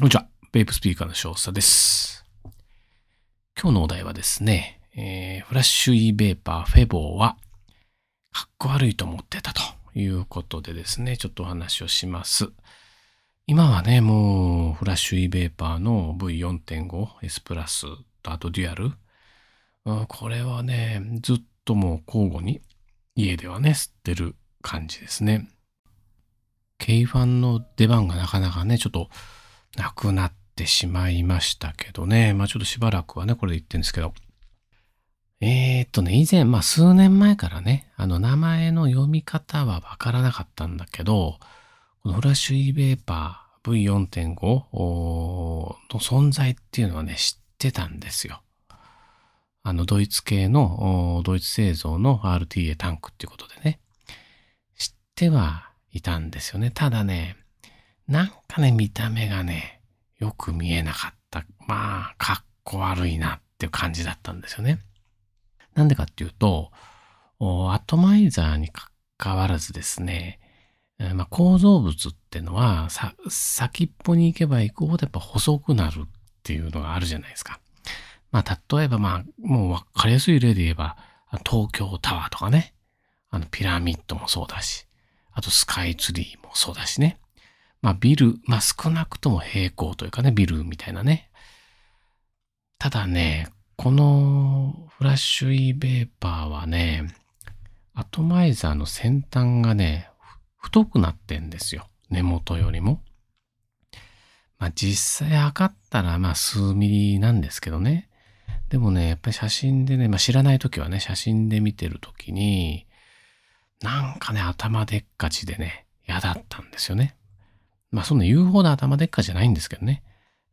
こんにちは。ベープスピーカーの少佐です。今日のお題はですね、えーフラッシュ e ベーパーフェボーは、かっこ悪いと思ってたということでですね、ちょっとお話をします。今はね、もう、フラッシュ e ベーパーの V4.5 S プラスとあとデュアル。うんこれはね、ずっともう交互に家ではね、吸ってる感じですね。K ファンの出番がなかなかね、ちょっとなくなってしまいましたけどね。まあちょっとしばらくはね、これで言ってるんですけど。えー、っとね、以前、まあ数年前からね、あの名前の読み方はわからなかったんだけど、このフラッシュ e ベーパー V4.5 の存在っていうのはね、知ってたんですよ。あの、ドイツ系の、ドイツ製造の RTA タンクっていうことでね、知ってはいたんですよね。ただね、なんかね、見た目がね、よく見えなかった。まあ、かっこ悪いなっていう感じだったんですよね。なんでかっていうと、アトマイザーに関わらずですね、まあ、構造物ってのは、先っぽに行けば行くほどやっぱ細くなるっていうのがあるじゃないですか。まあ、例えばまあ、もうわかりやすい例で言えば、東京タワーとかね、あの、ピラミッドもそうだし、あとスカイツリーもそうだしね。まあ、ビル、まあ、少なくとも平行というかね、ビルみたいなね。ただね、このフラッシュ e ベーパーはね、アトマイザーの先端がね、太くなってんですよ。根元よりも。まあ実際測ったらまあ数ミリなんですけどね。でもね、やっぱり写真でね、まあ知らないときはね、写真で見てるときに、なんかね、頭でっかちでね、嫌だったんですよね。まあそんな言うほど頭でっかじゃないんですけどね。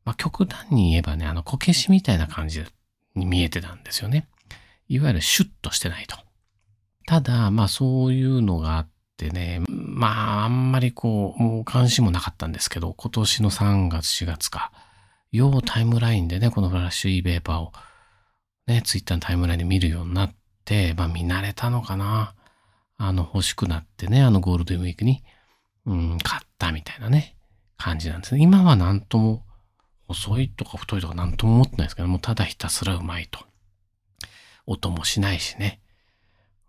まあ極端に言えばね、あのこけしみたいな感じに見えてたんですよね。いわゆるシュッとしてないと。ただ、まあそういうのがあってね、まああんまりこう、もう関心もなかったんですけど、今年の3月4月か、ようタイムラインでね、このフラッシュ e ベーパーをね、ツイッターのタイムラインで見るようになって、まあ見慣れたのかな。あの欲しくなってね、あのゴールデンウィークに、うん、買ったみたいなね、感じなんですね。今はなんとも、細いとか太いとかなんとも思ってないですけど、もただひたすらうまいと。音もしないしね。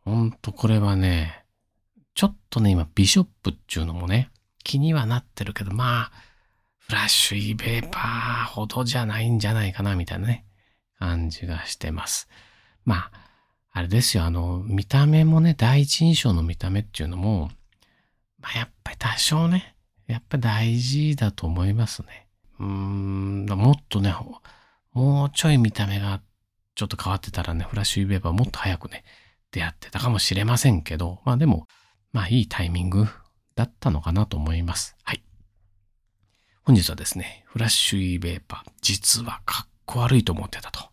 ほんとこれはね、ちょっとね、今ビショップっていうのもね、気にはなってるけど、まあ、フラッシュ e ベーパーほどじゃないんじゃないかな、みたいなね、感じがしてます。まあ、あれですよ、あの、見た目もね、第一印象の見た目っていうのも、まあやっぱり多少ね、やっぱ大事だと思いますね。うーん、もっとね、もうちょい見た目がちょっと変わってたらね、フラッシュ e ベーパーもっと早くね、出会ってたかもしれませんけど、まあでも、まあいいタイミングだったのかなと思います。はい。本日はですね、フラッシュ e ベーパー、実はかっこ悪いと思ってたと。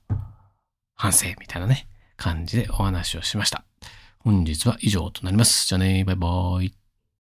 反省みたいなね、感じでお話をしました。本日は以上となります。じゃあね、バイバーイ。